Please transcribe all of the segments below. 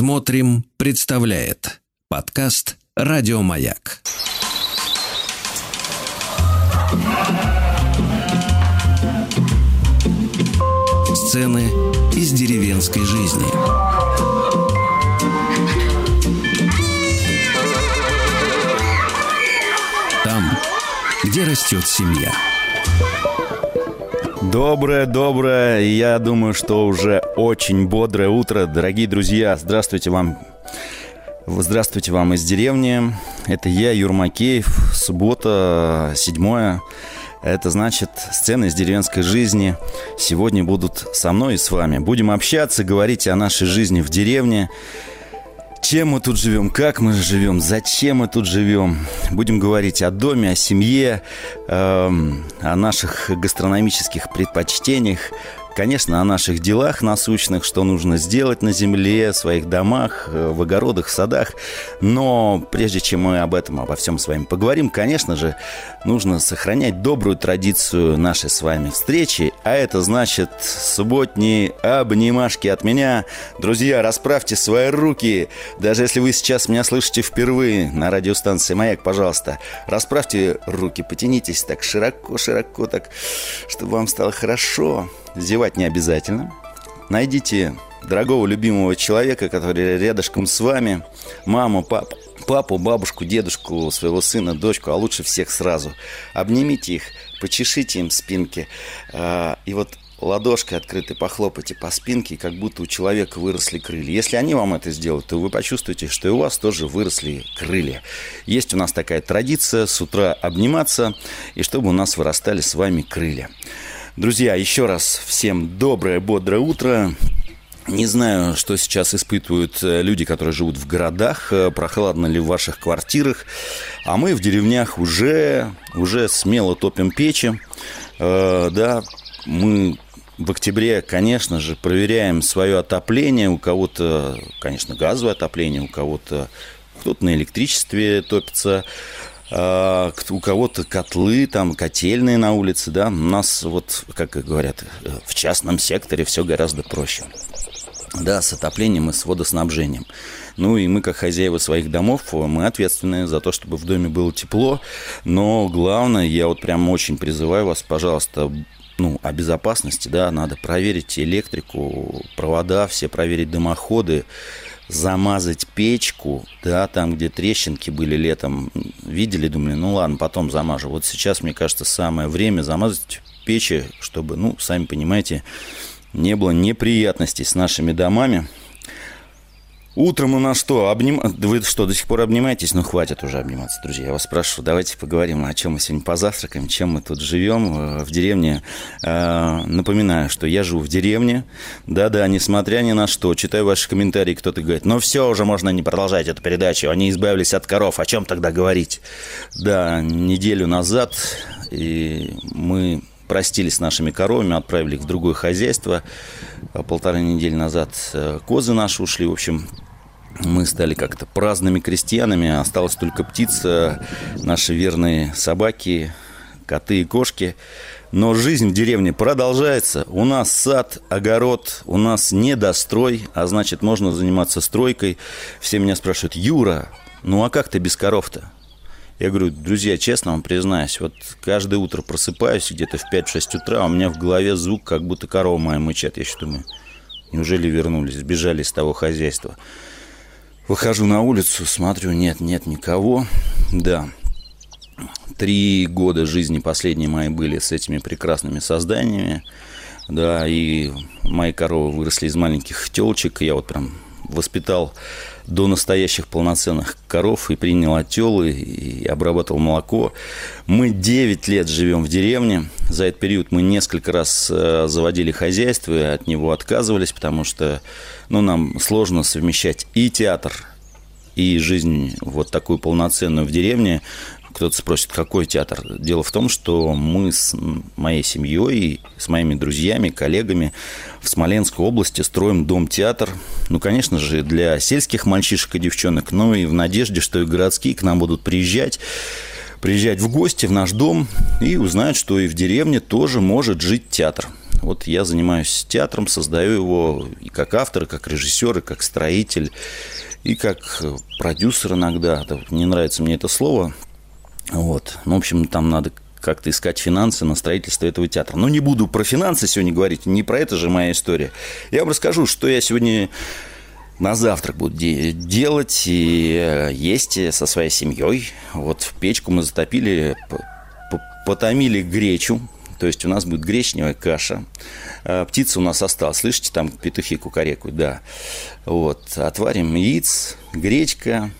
Смотрим, представляет подкаст Радиомаяк. Сцены из деревенской жизни. Там, где растет семья. Доброе, доброе, я думаю, что уже очень бодрое утро, дорогие друзья. Здравствуйте вам. Здравствуйте вам из деревни. Это я, Юр Макеев. Суббота, седьмое. Это значит сцены из деревенской жизни. Сегодня будут со мной и с вами. Будем общаться, говорить о нашей жизни в деревне. Чем мы тут живем, как мы живем, зачем мы тут живем. Будем говорить о доме, о семье, э, о наших гастрономических предпочтениях, Конечно, о наших делах насущных, что нужно сделать на земле, в своих домах, э, в огородах, в садах. Но прежде чем мы об этом, обо всем с вами поговорим, конечно же, нужно сохранять добрую традицию нашей с вами встречи. А это значит субботние обнимашки от меня. Друзья, расправьте свои руки. Даже если вы сейчас меня слышите впервые на радиостанции «Маяк», пожалуйста, расправьте руки, потянитесь так широко-широко, так, чтобы вам стало хорошо. Зевать не обязательно. Найдите дорогого любимого человека, который рядышком с вами, маму, папу, папу, бабушку, дедушку, своего сына, дочку, а лучше всех сразу. Обнимите их, почешите им спинки. А, и вот ладошкой открытой похлопайте по спинке, как будто у человека выросли крылья. Если они вам это сделают, то вы почувствуете, что и у вас тоже выросли крылья. Есть у нас такая традиция с утра обниматься, и чтобы у нас вырастали с вами крылья. Друзья, еще раз всем доброе, бодрое утро. Не знаю, что сейчас испытывают э, люди, которые живут в городах, э, прохладно ли в ваших квартирах, а мы в деревнях уже, уже смело топим печи. Э, да, мы в октябре, конечно же, проверяем свое отопление. У кого-то, конечно, газовое отопление, у кого-то кто-то на электричестве топится. А, у кого-то котлы, там, котельные на улице, да. У нас вот, как говорят, в частном секторе все гораздо проще. Да, с отоплением и с водоснабжением. Ну и мы, как хозяева своих домов, мы ответственны за то, чтобы в доме было тепло. Но главное, я вот прям очень призываю вас, пожалуйста, ну, о безопасности, да, надо проверить электрику, провода, все проверить дымоходы, замазать печку, да, там, где трещинки были летом, видели, думали, ну ладно, потом замажу. Вот сейчас, мне кажется, самое время замазать печи, чтобы, ну, сами понимаете, не было неприятностей с нашими домами. Утром у нас что? Обним... Вы что, до сих пор обнимаетесь? Ну, хватит уже обниматься, друзья. Я вас спрашиваю, давайте поговорим, о чем мы сегодня позавтракаем, чем мы тут живем э, в деревне. Э, напоминаю, что я живу в деревне. Да-да, несмотря ни на что. Читаю ваши комментарии, кто-то говорит, ну все, уже можно не продолжать эту передачу. Они избавились от коров, о чем тогда говорить? Да, неделю назад и мы простились с нашими коровами, отправили их в другое хозяйство. А полторы недели назад э, козы наши ушли. В общем, мы стали как-то праздными крестьянами. Осталась только птица, наши верные собаки, коты и кошки. Но жизнь в деревне продолжается. У нас сад, огород, у нас недострой, а значит, можно заниматься стройкой. Все меня спрашивают, Юра, ну а как ты без коров-то? Я говорю, друзья, честно вам признаюсь, вот каждое утро просыпаюсь где-то в 5-6 утра, а у меня в голове звук, как будто корова моя мычат. Я еще думаю, неужели вернулись, сбежали из того хозяйства. Выхожу на улицу, смотрю, нет, нет никого. Да, три года жизни последние мои были с этими прекрасными созданиями. Да, и мои коровы выросли из маленьких телочек. Я вот прям воспитал до настоящих полноценных коров и принял отелы и обрабатывал молоко. Мы 9 лет живем в деревне. За этот период мы несколько раз э, заводили хозяйство и от него отказывались, потому что ну, нам сложно совмещать и театр, и жизнь вот такую полноценную в деревне. Кто-то спросит, какой театр? Дело в том, что мы с моей семьей, с моими друзьями, коллегами в Смоленской области строим дом-театр. Ну, конечно же, для сельских мальчишек и девчонок, но и в надежде, что и городские к нам будут приезжать приезжать в гости в наш дом и узнать, что и в деревне тоже может жить театр. Вот я занимаюсь театром, создаю его и как автор, и как режиссер, и как строитель, и как продюсер иногда. Не нравится мне это слово. Вот. Ну, в общем, там надо как-то искать финансы на строительство этого театра. Но не буду про финансы сегодня говорить, не про это же моя история. Я вам расскажу, что я сегодня на завтрак буду де- делать и э, есть со своей семьей. Вот в печку мы затопили, потомили гречу, то есть у нас будет гречневая каша. А, птица у нас осталась. Слышите, там петухи кукарекают, да. Вот. Отварим яиц, гречка,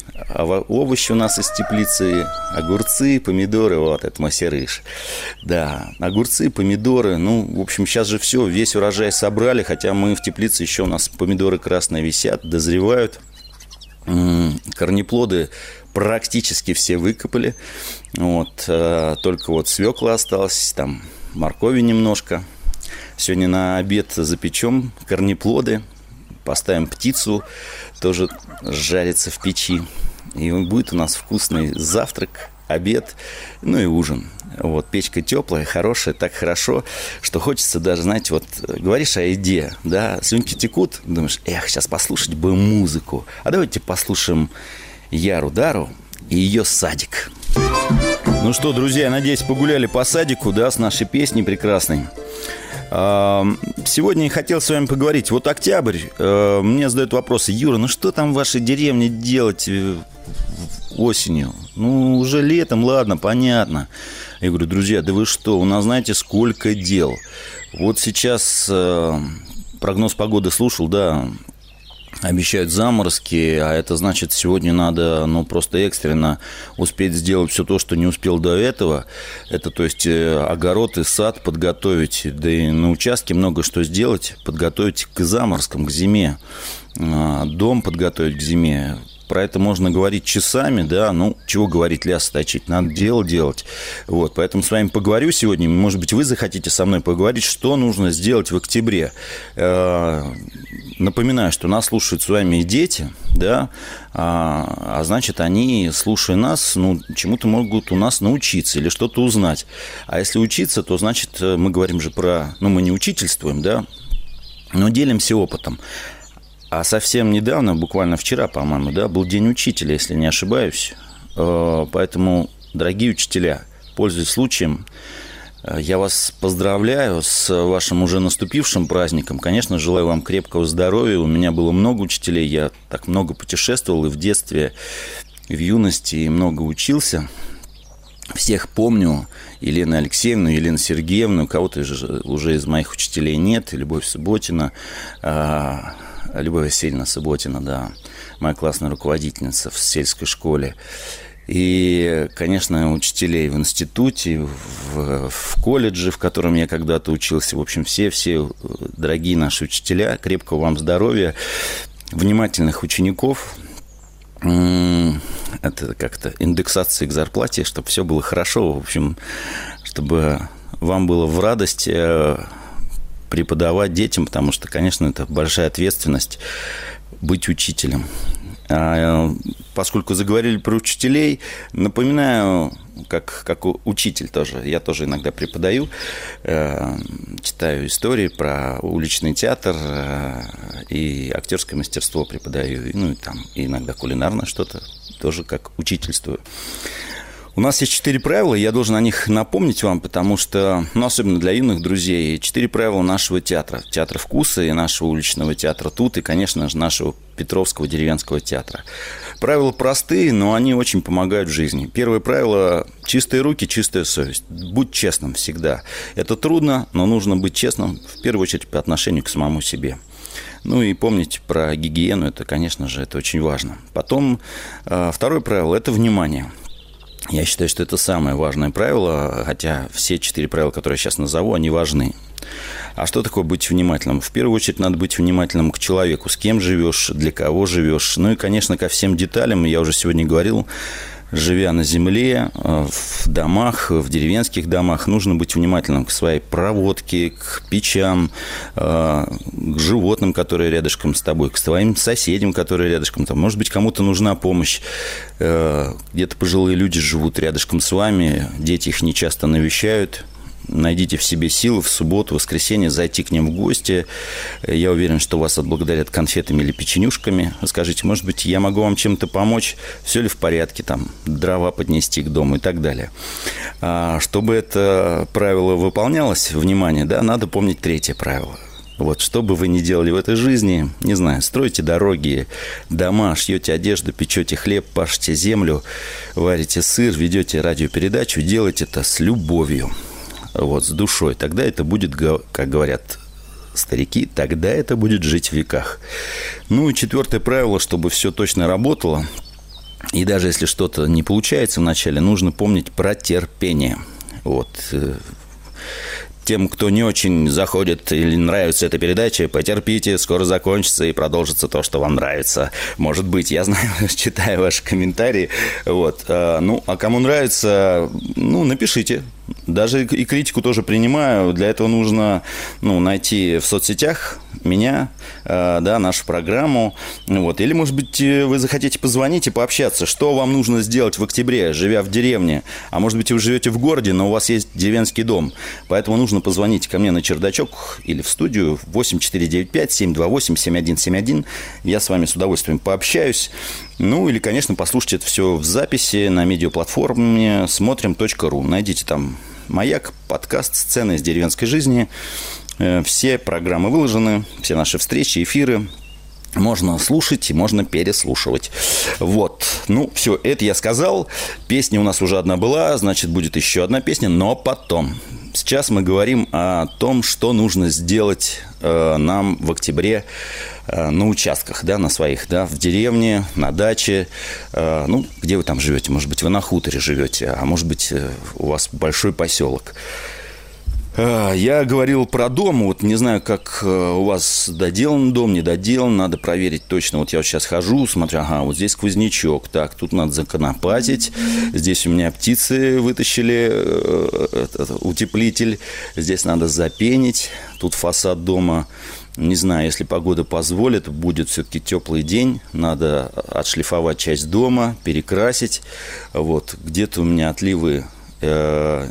овощи у нас из теплицы, огурцы, помидоры, вот, это массерыш. Да, огурцы, помидоры, ну, в общем, сейчас же все, весь урожай собрали, хотя мы в теплице еще у нас помидоры красные висят, дозревают. Корнеплоды практически все выкопали. Вот, э, только вот свекла осталась, там моркови немножко. Сегодня на обед запечем корнеплоды, поставим птицу, тоже жарится в печи. И будет у нас вкусный завтрак, обед, ну и ужин. Вот, печка теплая, хорошая, так хорошо, что хочется даже, знаете, вот говоришь о еде, да, слюнки текут, думаешь, эх, сейчас послушать бы музыку. А давайте послушаем Яру Дару и ее садик. Ну что, друзья, надеюсь, погуляли по садику, да, с нашей песней прекрасной. Сегодня я хотел с вами поговорить. Вот октябрь, э, мне задают вопросы. Юра, ну что там в вашей деревне делать э, осенью? Ну, уже летом, ладно, понятно. Я говорю, друзья, да вы что, у нас знаете сколько дел. Вот сейчас э, прогноз погоды слушал, да, обещают заморозки, а это значит, сегодня надо, ну, просто экстренно успеть сделать все то, что не успел до этого. Это, то есть, э, огород и сад подготовить, да и на участке много что сделать, подготовить к заморозкам, к зиме, а, дом подготовить к зиме, про это можно говорить часами, да, ну, чего говорить, ляс точить, надо дело делать. Вот, поэтому с вами поговорю сегодня, может быть, вы захотите со мной поговорить, что нужно сделать в октябре. Э, напоминаю, что нас слушают с вами и дети, да, а, а значит, они, слушая нас, ну, чему-то могут у нас научиться или что-то узнать. А если учиться, то, значит, мы говорим же про, ну, мы не учительствуем, да, но делимся опытом. А совсем недавно, буквально вчера, по-моему, да, был День учителя, если не ошибаюсь. Э, поэтому, дорогие учителя, пользуясь случаем, э, я вас поздравляю с вашим уже наступившим праздником. Конечно, желаю вам крепкого здоровья. У меня было много учителей, я так много путешествовал и в детстве, и в юности, и много учился. Всех помню, Елену Алексеевну, Елену Сергеевну, кого-то уже из моих учителей нет, Любовь Субботина, а, Любовь Васильевна Субботина, да, моя классная руководительница в сельской школе. И, конечно, учителей в институте, в, в колледже, в котором я когда-то учился. В общем, все-все дорогие наши учителя, крепкого вам здоровья, внимательных учеников. Это как-то индексация к зарплате, чтобы все было хорошо. В общем, чтобы вам было в радость э, преподавать детям, потому что, конечно, это большая ответственность быть учителем. А, поскольку заговорили про учителей, напоминаю, как, как учитель тоже, я тоже иногда преподаю, э, читаю истории про уличный театр э, и актерское мастерство преподаю, ну и там иногда кулинарное что-то, тоже как учительствую. У нас есть четыре правила, я должен о них напомнить вам, потому что, ну, особенно для юных друзей, четыре правила нашего театра. Театра вкуса и нашего уличного театра тут, и, конечно же, нашего Петровского деревенского театра. Правила простые, но они очень помогают в жизни. Первое правило – чистые руки, чистая совесть. Будь честным всегда. Это трудно, но нужно быть честным, в первую очередь, по отношению к самому себе. Ну и помнить про гигиену, это, конечно же, это очень важно. Потом э, второе правило – это внимание. Я считаю, что это самое важное правило, хотя все четыре правила, которые я сейчас назову, они важны. А что такое быть внимательным? В первую очередь надо быть внимательным к человеку, с кем живешь, для кого живешь. Ну и, конечно, ко всем деталям. Я уже сегодня говорил, живя на земле, э, в домах, в деревенских домах, нужно быть внимательным к своей проводке, к печам, э, к животным, которые рядышком с тобой, к своим соседям, которые рядышком там. Может быть, кому-то нужна помощь. Э, где-то пожилые люди живут рядышком с вами, дети их не часто навещают. Найдите в себе силы в субботу, воскресенье зайти к ним в гости. Я уверен, что вас отблагодарят конфетами или печенюшками. Скажите, может быть, я могу вам чем-то помочь? Все ли в порядке? Там дрова поднести к дому и так далее. А, чтобы это правило выполнялось, внимание, да, надо помнить третье правило – вот, что бы вы ни делали в этой жизни, не знаю, стройте дороги, дома, шьете одежду, печете хлеб, пашете землю, варите сыр, ведете радиопередачу, делайте это с любовью, вот, с душой. Тогда это будет, как говорят старики, тогда это будет жить в веках. Ну и четвертое правило, чтобы все точно работало, и даже если что-то не получается вначале, нужно помнить про терпение. Вот э, тем, кто не очень заходит или нравится эта передача, потерпите, скоро закончится и продолжится то, что вам нравится. Может быть, я знаю, читаю ваши комментарии. Вот. А, ну, а кому нравится, ну, напишите. Даже и критику тоже принимаю. Для этого нужно ну, найти в соцсетях меня, э, да, нашу программу. Вот. Или, может быть, э, вы захотите позвонить и пообщаться, что вам нужно сделать в октябре, живя в деревне. А может быть, вы живете в городе, но у вас есть деревенский дом. Поэтому нужно позвонить ко мне на чердачок или в студию 8495-728-7171. Я с вами с удовольствием пообщаюсь. Ну, или, конечно, послушайте это все в записи на медиаплатформе смотрим.ру. Найдите там «Маяк», подкаст «Сцены из деревенской жизни». Э, все программы выложены, все наши встречи, эфиры. Можно слушать и можно переслушивать. Вот. Ну, все, это я сказал. Песня у нас уже одна была, значит, будет еще одна песня, но потом. Сейчас мы говорим о том, что нужно сделать э, нам в октябре на участках, да, на своих, да, в деревне, на даче, э, ну, где вы там живете, может быть, вы на хуторе живете, а может быть, э, у вас большой поселок. Я говорил про дом, вот не знаю, как э, у вас доделан дом, не доделан, надо проверить точно. Вот я вот сейчас хожу, смотрю, ага, вот здесь сквознячок, так, тут надо законопатить, здесь у меня птицы вытащили э, утеплитель, здесь надо запенить, тут фасад дома, не знаю, если погода позволит, будет все-таки теплый день, надо отшлифовать часть дома, перекрасить, вот, где-то у меня отливы э,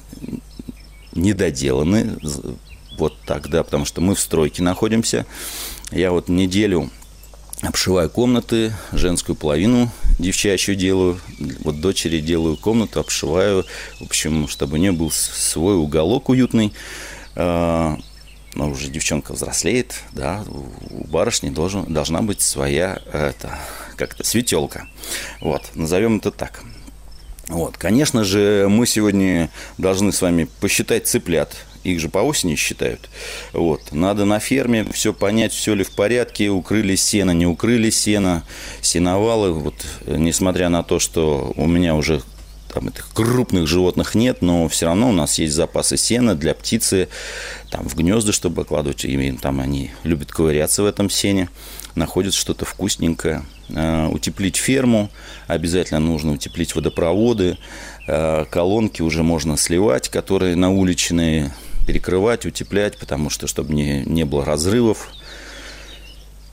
недоделаны. Вот так, да, потому что мы в стройке находимся. Я вот неделю обшиваю комнаты, женскую половину девчачью делаю, вот дочери делаю комнату, обшиваю, в общем, чтобы у нее был свой уголок уютный. Но уже девчонка взрослеет, да, у барышни должен, должна быть своя, это, как-то, светелка. Вот, назовем это так. Вот. Конечно же, мы сегодня должны с вами посчитать цыплят. Их же по осени считают. Вот. Надо на ферме все понять, все ли в порядке, укрыли сено, не укрыли сено, сеновалы. Вот, несмотря на то, что у меня уже там этих крупных животных нет, но все равно у нас есть запасы сена для птицы, там в гнезда, чтобы окладывать, и там они любят ковыряться в этом сене находят что-то вкусненькое. Э, утеплить ферму, обязательно нужно утеплить водопроводы, э, колонки уже можно сливать, которые на уличные, перекрывать, утеплять, потому что, чтобы не, не было разрывов.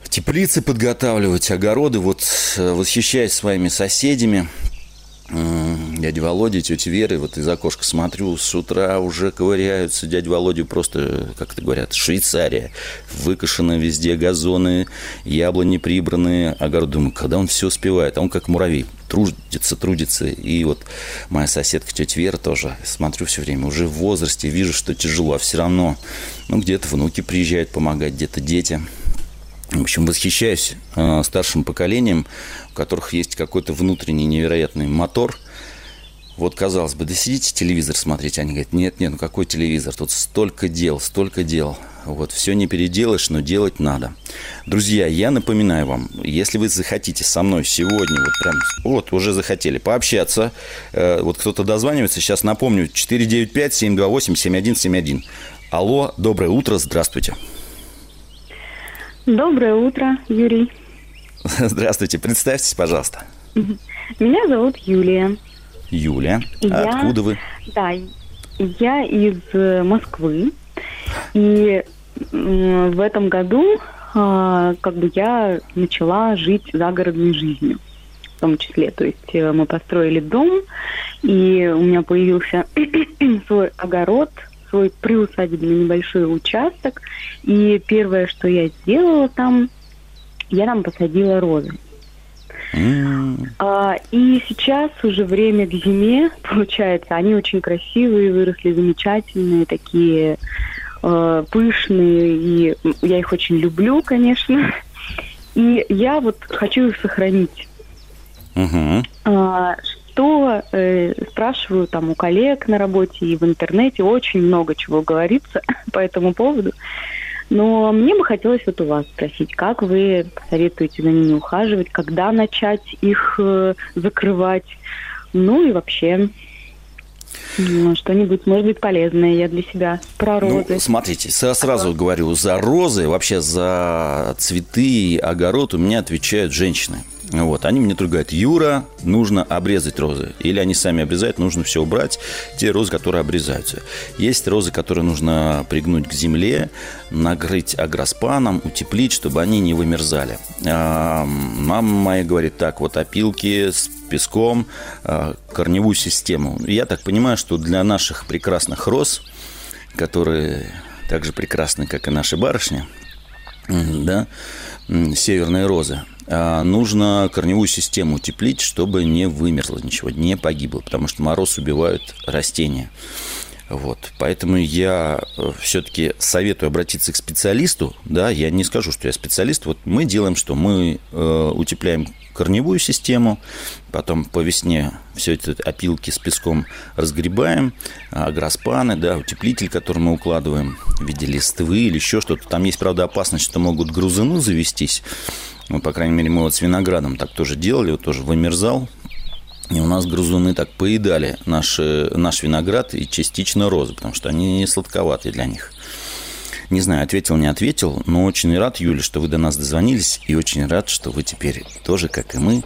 Теплицы подготавливать, огороды, вот э, восхищаясь своими соседями, дядя Володя, тетя Вера, вот из окошка смотрю, с утра уже ковыряются. Дядя Володя просто, как это говорят, Швейцария. Выкошены везде газоны, яблони прибранные. Огород, думаю, когда он все успевает? А он как муравей, трудится, трудится. И вот моя соседка, тетя Вера тоже, смотрю все время, уже в возрасте, вижу, что тяжело, а все равно, ну, где-то внуки приезжают помогать, где-то дети. В общем, восхищаюсь э, старшим поколением, у которых есть какой-то внутренний невероятный мотор. Вот, казалось бы, да сидите телевизор смотреть. Они говорят, нет, нет, ну какой телевизор? Тут столько дел, столько дел. Вот, все не переделаешь, но делать надо. Друзья, я напоминаю вам, если вы захотите со мной сегодня, вот прям, вот, уже захотели пообщаться, э, вот кто-то дозванивается, сейчас напомню, 495-728-7171. Алло, доброе утро, здравствуйте. Доброе утро, Юрий. Здравствуйте, представьтесь, пожалуйста. Меня зовут Юлия. Юлия, я, откуда вы? Да, я из Москвы. И в этом году а, как бы я начала жить загородной жизнью в том числе. То есть э, мы построили дом, и у меня появился свой огород, свой приусадебный небольшой участок. И первое, что я сделала там, я там посадила розы. Mm. А, и сейчас уже время к зиме, получается, они очень красивые, выросли замечательные, такие э, пышные, и я их очень люблю, конечно. И я вот хочу их сохранить. Uh-huh. А, что э, спрашиваю там у коллег на работе и в интернете, очень много чего говорится по этому поводу. Но мне бы хотелось вот у вас спросить, как вы советуете за ними ухаживать, когда начать их э, закрывать, ну и вообще что-нибудь, может быть, полезное я для себя про ну, розы. Ну, смотрите, сразу говорю, за розы, вообще за цветы, огород у меня отвечают женщины. Вот, они мне только говорят, Юра, нужно обрезать розы. Или они сами обрезают, нужно все убрать, те розы, которые обрезаются. Есть розы, которые нужно пригнуть к земле, накрыть агроспаном, утеплить, чтобы они не вымерзали. А, мама моя говорит так, вот опилки с песком, а, корневую систему. Я так понимаю, что для наших прекрасных роз, которые так же прекрасны, как и наши барышни, да, северные розы, нужно корневую систему утеплить, чтобы не вымерло ничего, не погибло, потому что мороз убивают растения. Вот. Поэтому я э, все-таки советую обратиться к специалисту. Да, я не скажу, что я специалист. Вот мы делаем что? Мы э, утепляем корневую систему, потом по весне все эти опилки с песком разгребаем, агроспаны, да, утеплитель, который мы укладываем в виде листвы или еще что-то. Там есть, правда, опасность, что могут грузыны завестись. Ну, по крайней мере, мы вот с виноградом так тоже делали, вот тоже вымерзал, и у нас грызуны так поедали наш, наш виноград и частично розы, потому что они сладковатые для них. Не знаю, ответил, не ответил, но очень рад, Юля, что вы до нас дозвонились, и очень рад, что вы теперь тоже, как и мы,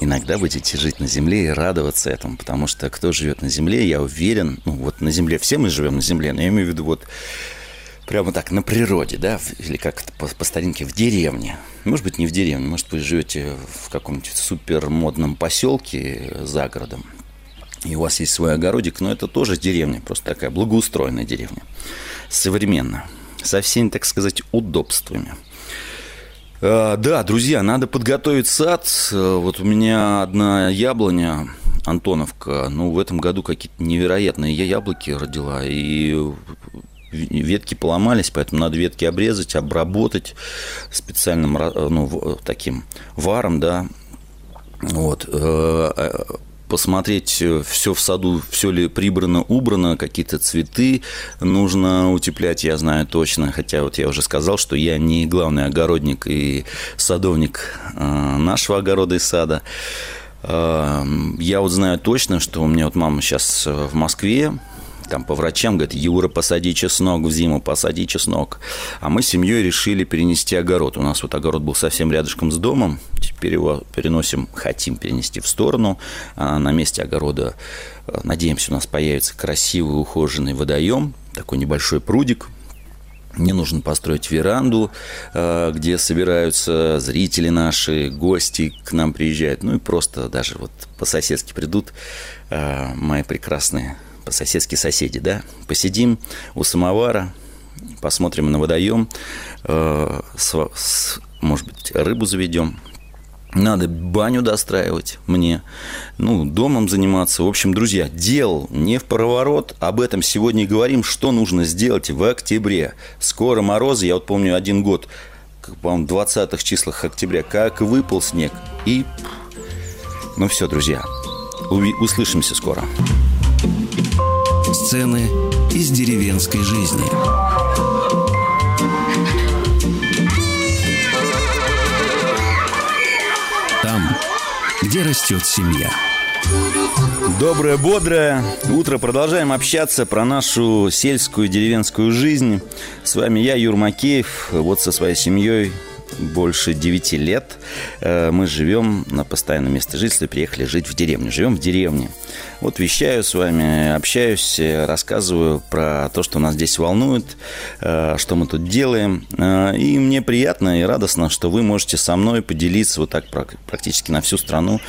иногда будете жить на Земле и радоваться этому, потому что кто живет на Земле, я уверен, ну вот на Земле, все мы живем на Земле, но я имею в виду вот прямо так на природе, да, или как по, по старинке, в деревне. Может быть, не в деревне, может, вы живете в каком-нибудь супер модном поселке за городом, и у вас есть свой огородик, но это тоже деревня, просто такая благоустроенная деревня, современная со всеми, так сказать, удобствами. А, да, друзья, надо подготовить сад. Вот у меня одна яблоня, Антоновка, ну, в этом году какие-то невероятные яблоки родила, и ветки поломались, поэтому надо ветки обрезать, обработать специальным ну, таким варом, да, вот. Э, э, посмотреть э, все в саду, все ли прибрано, убрано, какие-то цветы нужно утеплять, я знаю точно. Хотя вот я уже сказал, что я не главный огородник и садовник э, нашего огорода и сада. Э, я вот знаю точно, что у меня вот мама сейчас в Москве, там по врачам говорят, Юра, посади чеснок в зиму, посади чеснок. А мы с семьей решили перенести огород. У нас вот огород был совсем рядышком с домом. Теперь его переносим, хотим перенести в сторону. А на месте огорода, э, надеемся, у нас появится красивый ухоженный водоем, такой небольшой прудик, мне нужно построить веранду, э, где собираются зрители наши, гости к нам приезжают. Ну и просто даже вот по-соседски придут э, мои прекрасные по-соседски соседи, да, посидим у самовара, посмотрим на водоем, э, с, с, может быть, рыбу заведем, надо баню достраивать мне, ну, домом заниматься. В общем, друзья, дел не в проворот. Об этом сегодня и говорим, что нужно сделать в октябре. Скоро морозы. Я вот помню один год, по-моему, 20-х числах октября, как выпал снег. И, ну все, друзья, услышимся скоро. Сцены из деревенской жизни. Там, где растет семья. Доброе, бодрое утро. Продолжаем общаться про нашу сельскую деревенскую жизнь. С вами я, Юр Макеев. Вот со своей семьей больше 9 лет э, мы живем на постоянном месте жительства, приехали жить в деревню. Живем в деревне. Вот вещаю с вами, общаюсь, рассказываю про то, что нас здесь волнует, э, что мы тут делаем. Э, и мне приятно и радостно, что вы можете со мной поделиться вот так практически на всю страну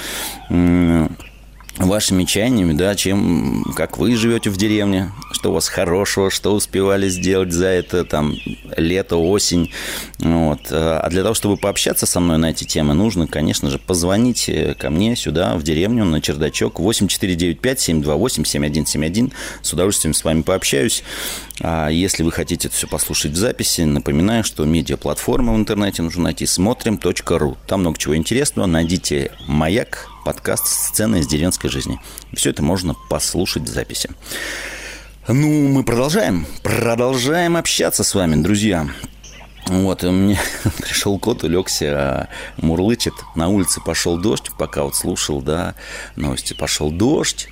вашими чаяниями, да, чем, как вы живете в деревне, что у вас хорошего, что успевали сделать за это там лето, осень. Вот. А для того, чтобы пообщаться со мной на эти темы, нужно, конечно же, позвонить э, ко мне сюда, в деревню, на чердачок 8495-728-7171. С удовольствием с вами пообщаюсь. А если вы хотите это все послушать в записи, напоминаю, что медиаплатформа в интернете нужно найти смотрим.ру. Там много чего интересного. Найдите «Маяк», подкаст «Сцены из деревенской жизни». Все это можно послушать в записи. Ну, мы продолжаем. Продолжаем общаться с вами, друзья. Вот, мне пришел кот, улегся, мурлычет. На улице пошел дождь, пока вот слушал, да, новости. Пошел дождь.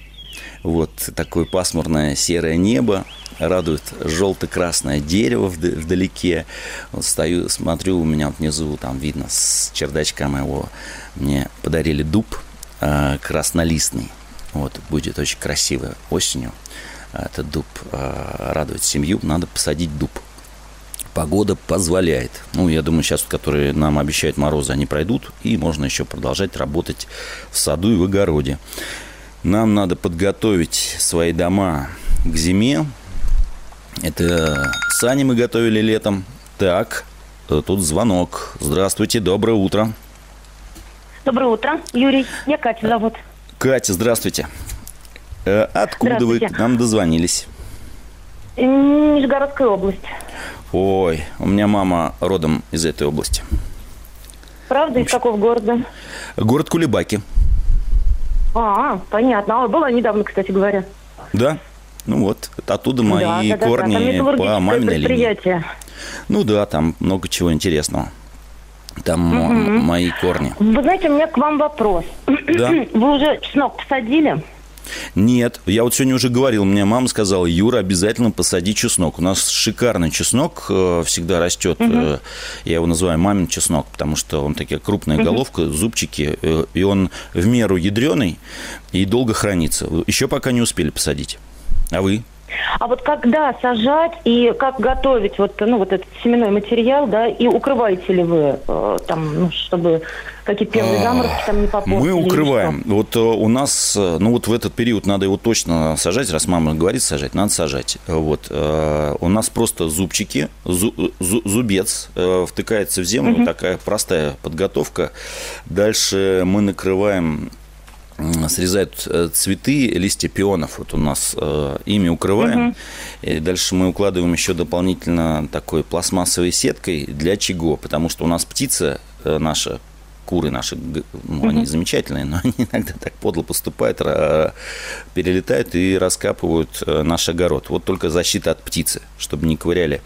Вот такое пасмурное серое небо радует желто-красное дерево вдалеке. Вот стою, смотрю, у меня вот внизу там видно с чердачка моего мне подарили дуб э, краснолистный. Вот, будет очень красиво осенью. Этот дуб э, радует семью, надо посадить дуб. Погода позволяет. Ну, я думаю, сейчас, которые нам обещают морозы, они пройдут, и можно еще продолжать работать в саду и в огороде. Нам надо подготовить свои дома к зиме. Это сани мы готовили летом. Так, тут звонок. Здравствуйте, доброе утро. Доброе утро, Юрий. Я Катя зовут. Катя, здравствуйте. Э, откуда вы к нам дозвонились? Нижегородская область. Ой, у меня мама родом из этой области. Правда? Из какого города? Город Кулебаки. А, понятно. А, была недавно, кстати говоря. Да? Ну вот, оттуда мои да, да, корни да, по маминой линии. Ну да, там много чего интересного. Там угу. мои корни. Вы знаете, у меня к вам вопрос. Да? Вы уже чеснок посадили? Нет, я вот сегодня уже говорил, мне мама сказала, Юра, обязательно посади чеснок. У нас шикарный чеснок э, всегда растет. Угу. Я его называю мамин чеснок, потому что он такая крупная угу. головка, зубчики, э, и он в меру ядреный и долго хранится. Еще пока не успели посадить. А вы? А вот когда сажать и как готовить вот, ну, вот этот семенной материал, да, и укрываете ли вы э, там, ну, чтобы какие-то первые а, заморозки там не попали? Мы укрываем. Вот э, у нас, э, ну, вот в этот период надо его точно сажать, раз мама говорит сажать, надо сажать. Вот. Э, у нас просто зубчики, зу, зу, зубец э, втыкается в землю, угу. такая простая подготовка. Дальше мы накрываем срезают э, цветы, листья пионов. Вот у нас э, ими укрываем. Угу. И дальше мы укладываем еще дополнительно такой пластмассовой сеткой для чего? Потому что у нас птица э, наша, куры наши, ну, они замечательные, но они иногда так подло поступают, перелетают и раскапывают наш огород. Вот только защита от птицы, чтобы не ковыряли.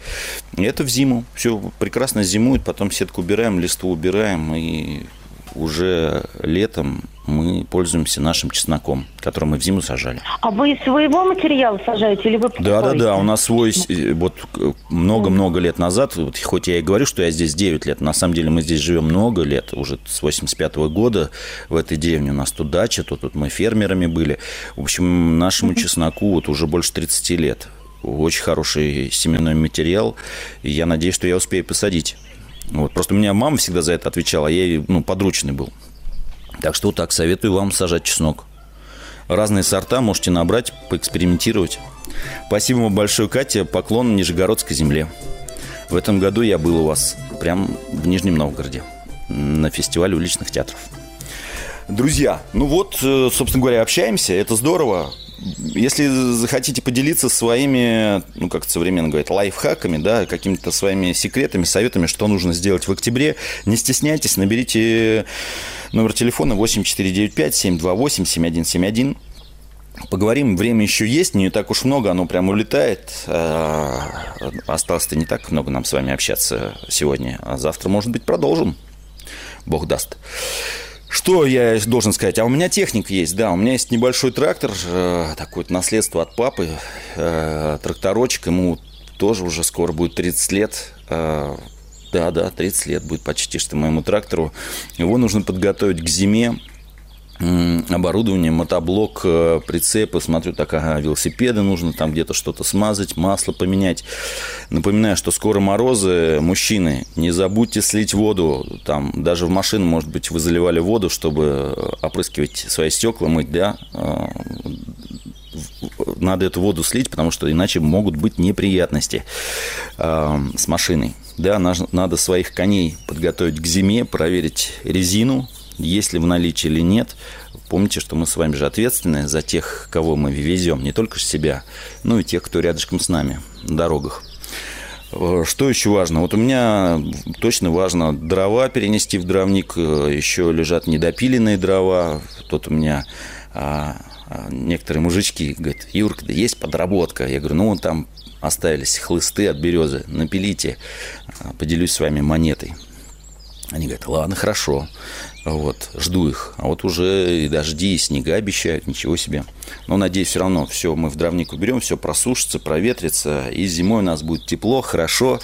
И это в зиму. Все прекрасно зимует, потом сетку убираем, листву убираем, и уже летом мы пользуемся нашим чесноком, который мы в зиму сажали. А вы из своего материала сажаете или вы покупаете? Да, да, да. У нас свой э, вот много-много лет назад, вот, хоть я и говорю, что я здесь 9 лет, на самом деле мы здесь живем много лет, уже с 85 -го года в этой деревне у нас тут дача, тут, тут мы фермерами были. В общем, нашему чесноку вот уже больше 30 лет. Очень хороший семенной материал. И я надеюсь, что я успею посадить. Вот. Просто у меня мама всегда за это отвечала, а я ей ну, подручный был. Так что вот так, советую вам сажать чеснок. Разные сорта можете набрать, поэкспериментировать. Спасибо вам большое, Катя. Поклон Нижегородской земле. В этом году я был у вас прям в Нижнем Новгороде на фестивале уличных театров. Друзья, ну вот, э, собственно говоря, общаемся. Это здорово. Если захотите поделиться своими, ну, как современно говорят, лайфхаками, да, какими-то своими секретами, советами, что нужно сделать в октябре, не стесняйтесь, наберите номер телефона 8495-728-7171. Поговорим, время еще есть, не так уж много, оно прям улетает. А, осталось-то не так много нам с вами общаться сегодня, а завтра, может быть, продолжим. Бог даст. Что я должен сказать? А у меня техник есть, да. У меня есть небольшой трактор, э, такое наследство от папы. Э, тракторочек, ему тоже уже скоро будет 30 лет. Э, да, да, 30 лет будет почти что моему трактору. Его нужно подготовить к зиме оборудование, мотоблок, э, прицепы, смотрю, так, ага, велосипеды нужно, там где-то что-то смазать, масло поменять. Напоминаю, что скоро морозы, мужчины, не забудьте слить воду, там даже в машину, может быть, вы заливали воду, чтобы опрыскивать свои стекла, мыть, да, э, надо эту воду слить, потому что иначе могут быть неприятности э, с машиной. Да, надо своих коней подготовить к зиме, проверить резину, есть ли в наличии или нет. Помните, что мы с вами же ответственны за тех, кого мы везем, не только себя, но и тех, кто рядышком с нами на дорогах. Э, что еще важно? Вот у меня точно важно дрова перенести в дровник. Э, еще лежат недопиленные дрова. Тут у меня а, а, некоторые мужички говорят, Юрка, да есть подработка. Я говорю, ну, вон там остались хлысты от березы, напилите, а, поделюсь с вами монетой. Они говорят, ладно, хорошо. Вот, жду их. А вот уже и дожди, и снега обещают, ничего себе. Но надеюсь, все равно все мы в дровник уберем, все просушится, проветрится, и зимой у нас будет тепло, хорошо.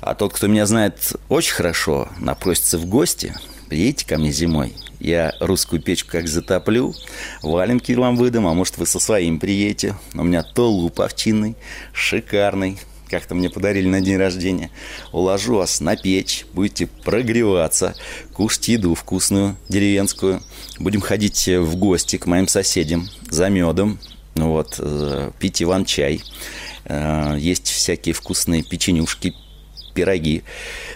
А тот, кто меня знает очень хорошо, напросится в гости, приедете ко мне зимой, я русскую печку как затоплю, валенки вам выдам, а может вы со своим приедете. У меня тулуп овчинный, шикарный, как-то мне подарили на день рождения. Уложу вас на печь, будете прогреваться, кушать еду вкусную, деревенскую. Будем ходить в гости к моим соседям за медом, вот, э, пить иван-чай. Э, есть всякие вкусные печенюшки, пироги.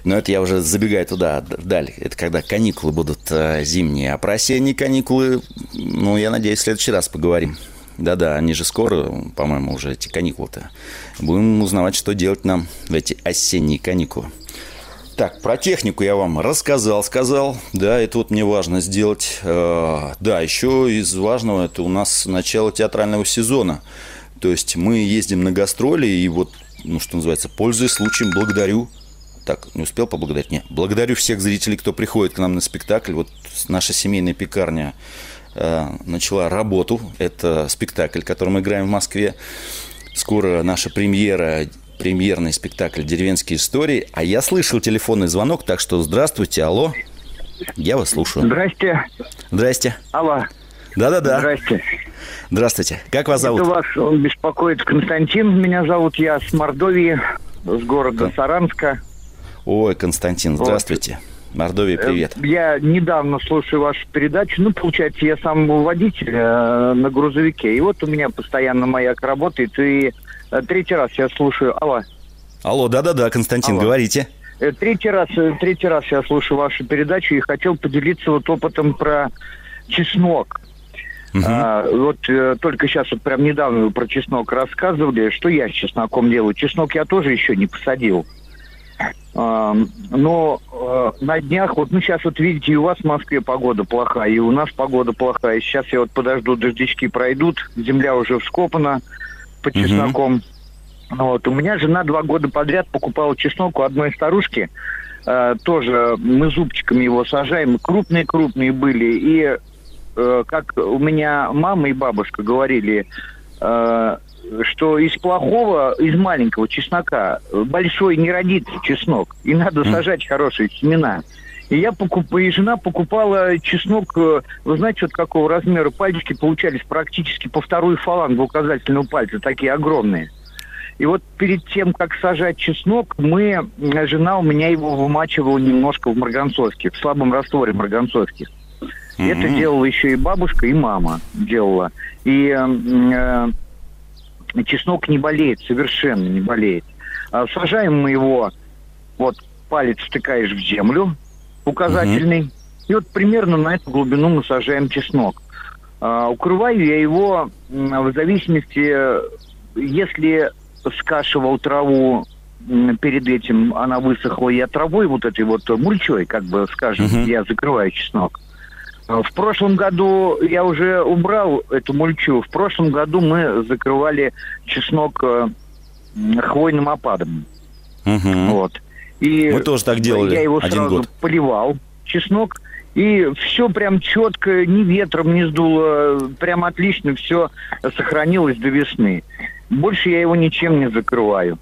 Но это я уже забегаю туда, вдаль. Это когда каникулы будут э, зимние. А про осенние каникулы, ну, я надеюсь, в следующий раз поговорим. Да-да, они же скоро, по-моему, уже эти каникулы-то. Будем узнавать, что делать нам в эти осенние каникулы. Так, про технику я вам рассказал, сказал. Да, это вот мне важно сделать. Э, да, еще из важного, это у нас начало театрального сезона. То есть мы ездим на гастроли, и вот, ну, что называется, пользуясь случаем, благодарю так, не успел поблагодарить? Нет. Благодарю всех зрителей, кто приходит к нам на спектакль. Вот наша семейная пекарня начала работу. Это спектакль, который мы играем в Москве. Скоро наша премьера, премьерный спектакль «Деревенские истории». А я слышал телефонный звонок, так что здравствуйте, алло. Я вас слушаю. Здрасте. Здрасте. Алло. Да-да-да. Здрасте. Здравствуйте. Как вас зовут? Это вас беспокоит Константин. Меня зовут я с Мордовии, с города Кон... Саранска. Ой, Константин, здравствуйте. Вот. Мордовия, э, привет. Я недавно слушаю вашу передачу. Ну, получается, я сам водитель э, на грузовике. И вот у меня постоянно маяк работает. И э, третий раз я слушаю. Алло. Алло, да-да-да, Константин, Алло. говорите. Э, третий раз, третий раз я слушаю вашу передачу и хотел поделиться вот опытом про чеснок. Угу. А, вот э, только сейчас вот прям недавно вы про чеснок рассказывали, что я с чесноком делаю. Чеснок я тоже еще не посадил. Но э, на днях, вот, ну, сейчас вот видите, и у вас в Москве погода плохая, и у нас погода плохая. Сейчас я вот подожду, дождички пройдут, земля уже вскопана по чесноком. Угу. Вот. У меня жена два года подряд покупала чеснок у одной старушки. Э, тоже мы зубчиками его сажаем. Крупные-крупные были. И э, как у меня мама и бабушка говорили, что из плохого, из маленького чеснока большой не родится чеснок. И надо сажать хорошие семена. И я покупаю, и жена покупала чеснок, э, вы знаете, вот какого размера пальчики получались практически по вторую фалангу указательного пальца, такие огромные. И вот перед тем, как сажать чеснок, мы, жена у меня его вымачивала немножко в марганцовке, в слабом растворе марганцовки. Mm-hmm. Это делала еще и бабушка, и мама делала. И э, чеснок не болеет, совершенно не болеет. А сажаем мы его, вот палец втыкаешь в землю, указательный, угу. и вот примерно на эту глубину мы сажаем чеснок. А, укрываю я его в зависимости, если скашивал траву перед этим, она высохла, я травой вот этой вот мульчой, как бы скажем, угу. я закрываю чеснок. В прошлом году я уже убрал эту мульчу. В прошлом году мы закрывали чеснок э, хвойным опадом. Угу. Вот. И мы тоже так делали. Я его один сразу год. поливал чеснок. И все прям четко, ни ветром не сдуло, прям отлично все сохранилось до весны. Больше я его ничем не закрываю.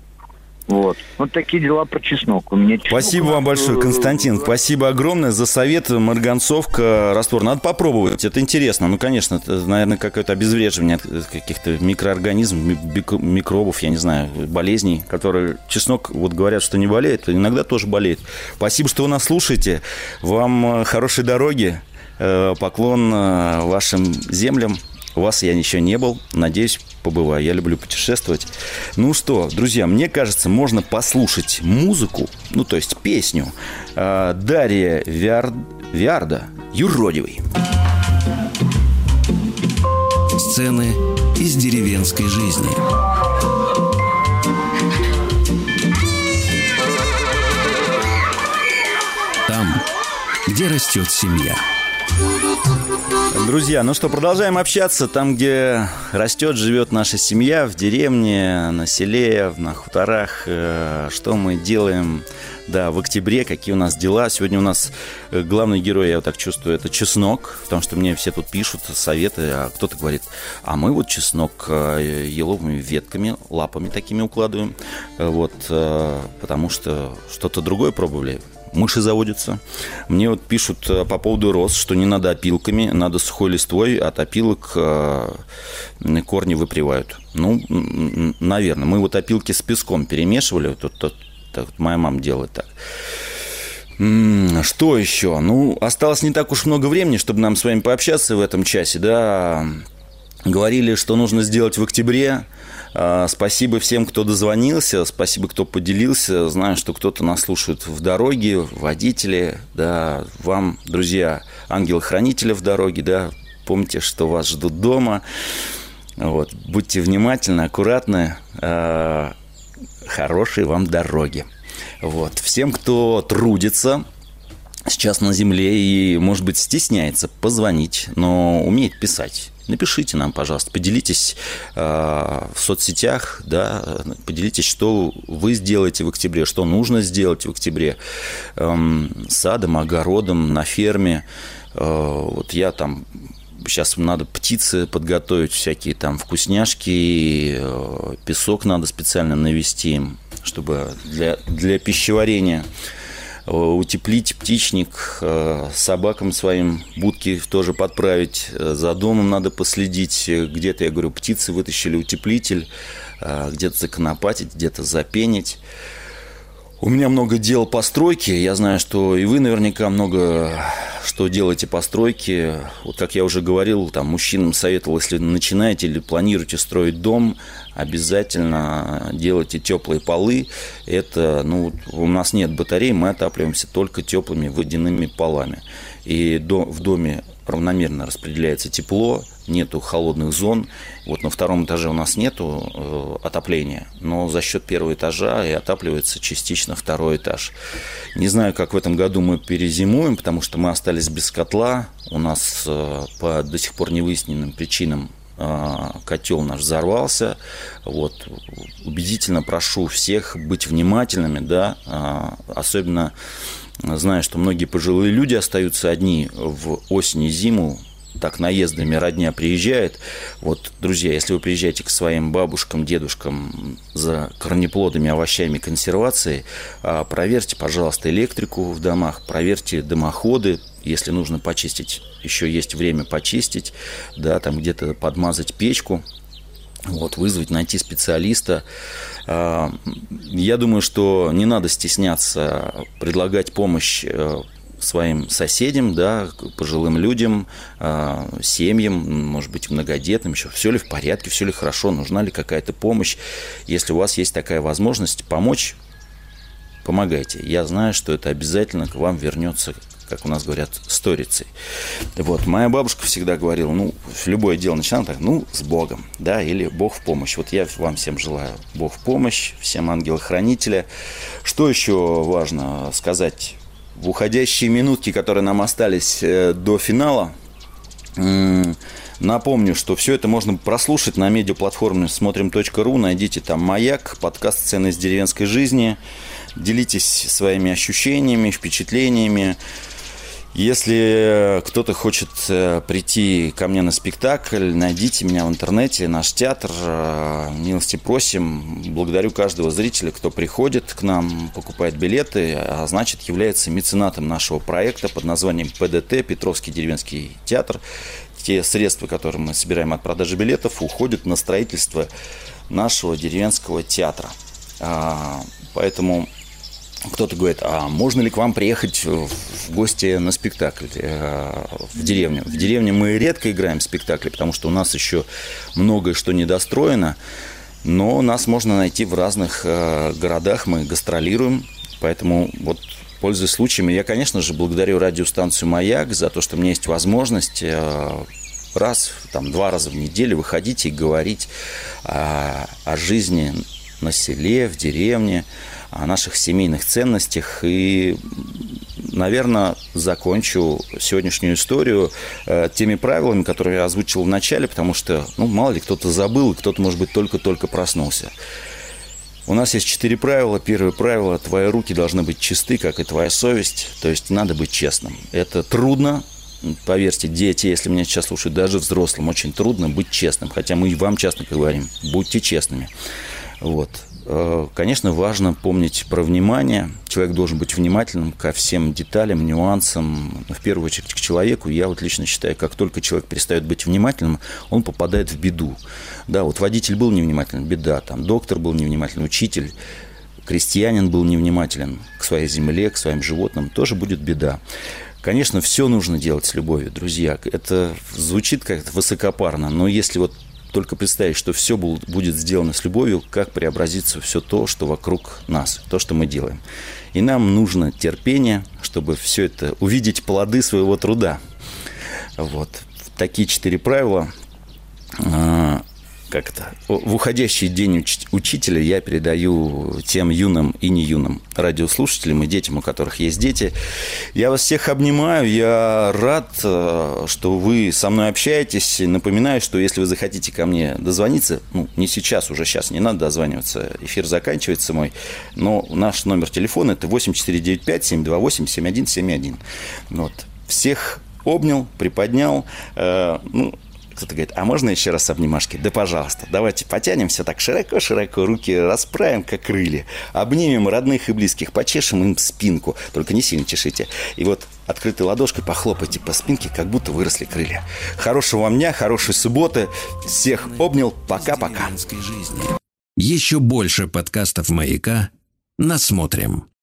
Вот. Вот такие дела про чеснок. У меня чеснок Спасибо вам большое, Константин. Спасибо огромное за совет. Марганцовка, раствор. Надо попробовать. Это интересно. Ну, конечно, это, наверное, какое-то обезвреживание от каких-то микроорганизмов, микробов, я не знаю, болезней, которые чеснок, вот говорят, что не болеет, иногда тоже болеет. Спасибо, что вы нас слушаете. Вам э, хорошей дороги. Э, поклон э, вашим землям У вас я еще не был. Надеюсь, побываю. Я люблю путешествовать. Ну что, друзья, мне кажется, можно послушать музыку, ну, то есть песню э, Дарья Виар... Виарда «Юродивый». Сцены из деревенской жизни. Там, где растет семья. Друзья, ну что, продолжаем общаться там, где растет, живет наша семья, в деревне, на селе, на хуторах. Э, что мы делаем, да, в октябре, какие у нас дела. Сегодня у нас э, главный герой, я вот так чувствую, это чеснок, потому что мне все тут пишут советы, а кто-то говорит, а мы вот чеснок э, еловыми ветками, лапами такими укладываем, вот, потому что что-то другое пробовали, мыши заводятся. Мне вот пишут э, по поводу роз, что не надо опилками, надо сухой листвой, от опилок э, корни выпривают. Ну, наверное. Мы вот опилки с песком перемешивали, тут, тут, тут моя мама делает так. Что еще? Ну, осталось не так уж много времени, чтобы нам с вами пообщаться в этом часе, да. Говорили, что нужно сделать в октябре. А, спасибо всем, кто дозвонился, спасибо, кто поделился. Знаю, что кто-то нас слушает в дороге, водители, да, вам, друзья, ангелы-хранители в дороге, да, помните, что вас ждут дома. Вот, будьте внимательны, аккуратны, э, хорошей вам дороги. Вот, всем, кто трудится, сейчас на земле и, может быть, стесняется позвонить, но умеет писать напишите нам, пожалуйста, поделитесь э, в соцсетях, да, поделитесь, что вы сделаете в октябре, что нужно сделать в октябре э, садом, огородом, на ферме. Э, вот я там сейчас надо птицы подготовить, всякие там вкусняшки, э, песок надо специально навести, чтобы для, для пищеварения. Э, утеплить птичник, э, собакам своим будки тоже подправить, э, за домом надо последить, где-то, я говорю, птицы вытащили утеплитель, где-то законопатить, где-то запенить. У меня много дел по стройке. Я знаю, что и вы наверняка много что делаете по стройке. Вот как я уже говорил, там мужчинам советовал, если начинаете или планируете строить дом, обязательно делайте теплые полы. Это, ну, у нас нет батарей, мы отапливаемся только теплыми водяными полами. И до, в доме равномерно распределяется тепло, нету холодных зон. Вот на втором этаже у нас нету э, отопления, но за счет первого этажа и отапливается частично второй этаж. Не знаю, как в этом году мы перезимуем, потому что мы остались без котла. У нас э, по до сих пор невыясненным причинам э, котел наш взорвался. Вот. Убедительно прошу всех быть внимательными, да, э, особенно Знаю, что многие пожилые люди остаются одни в осень и зиму, так наездами родня приезжает. Вот, друзья, если вы приезжаете к своим бабушкам, дедушкам за корнеплодами, овощами, консервацией, а, проверьте, пожалуйста, электрику в домах, проверьте дымоходы, если нужно почистить, еще есть время почистить, да, там где-то подмазать печку, вот, вызвать, найти специалиста. А, я думаю, что не надо стесняться предлагать помощь э, своим соседям, да, пожилым людям, а, семьям, может быть, многодетным еще. Все ли в порядке, все ли хорошо, нужна ли какая-то помощь. Если у вас есть такая возможность помочь, помогайте. Я знаю, что это обязательно к вам вернется как у нас говорят, сторицей. Вот, моя бабушка всегда говорила, ну, любое дело начинаем так, ну, с Богом, да, или Бог в помощь. Вот я вам всем желаю Бог в помощь, всем ангелы-хранителя. Что еще важно сказать? В уходящие минутки, которые нам остались э, до финала, Напомню, что все это можно прослушать на медиаплатформе смотрим.ру. Найдите там «Маяк», подкаст «Сцены из деревенской жизни». Делитесь своими ощущениями, впечатлениями. Если кто-то хочет э, прийти ко мне на спектакль, найдите меня в интернете, наш театр. Э, милости просим. Благодарю каждого зрителя, кто приходит к нам, покупает билеты, а значит является меценатом нашего проекта под названием ПДТ, Петровский деревенский театр. Те средства, которые мы собираем от продажи билетов, уходят на строительство нашего деревенского театра. А, поэтому кто-то говорит, а можно ли к вам приехать в гости на спектакль э, в деревню? В деревне мы редко играем спектакли, потому что у нас еще многое что недостроено, но нас можно найти в разных э, городах, мы гастролируем, поэтому вот пользуясь случаем, я, конечно же, благодарю радиостанцию «Маяк» за то, что у меня есть возможность э, раз, там, два раза в неделю выходить и говорить о, о жизни на селе, в деревне, о наших семейных ценностях. И, наверное, закончу сегодняшнюю историю э, теми правилами, которые я озвучил в начале, потому что, ну, мало ли, кто-то забыл, кто-то, может быть, только-только проснулся. У нас есть четыре правила. Первое правило – твои руки должны быть чисты, как и твоя совесть. То есть надо быть честным. Это трудно, поверьте, дети, если меня сейчас слушают, даже взрослым, очень трудно быть честным. Хотя мы и вам часто говорим, будьте честными. Вот. Э, конечно, важно помнить про внимание. Человек должен быть внимательным ко всем деталям, нюансам. В первую очередь к человеку. Я вот лично считаю, как только человек перестает быть внимательным, он попадает в беду. Да, вот водитель был невнимателен, беда. Там доктор был невнимательный, учитель, крестьянин был невнимателен к своей земле, к своим животным, тоже будет беда. Конечно, все нужно делать с любовью, друзья. Это звучит как-то высокопарно, но если вот только представить, что все будет сделано с любовью, как преобразится все то, что вокруг нас, то, что мы делаем. И нам нужно терпение, чтобы все это увидеть плоды своего труда. Вот. Такие четыре правила а, как то в уходящий день уч- учителя я передаю тем юным и не юным радиослушателям и детям, у которых есть дети. Я вас всех обнимаю, я рад, э, что вы со мной общаетесь. Напоминаю, что если вы захотите ко мне дозвониться, ну, не сейчас, уже сейчас не надо дозваниваться, эфир заканчивается мой, но наш номер телефона это 8495-728-7171. Вот. Всех обнял, приподнял. Э, ну, кто-то говорит, а можно еще раз обнимашки? Да, пожалуйста. Давайте потянемся так широко-широко, руки расправим, как крылья. Обнимем родных и близких, почешем им спинку. Только не сильно чешите. И вот открытой ладошкой похлопайте по спинке, как будто выросли крылья. Хорошего вам дня, хорошей субботы. Всех обнял. Пока-пока. Еще больше подкастов «Маяка» насмотрим.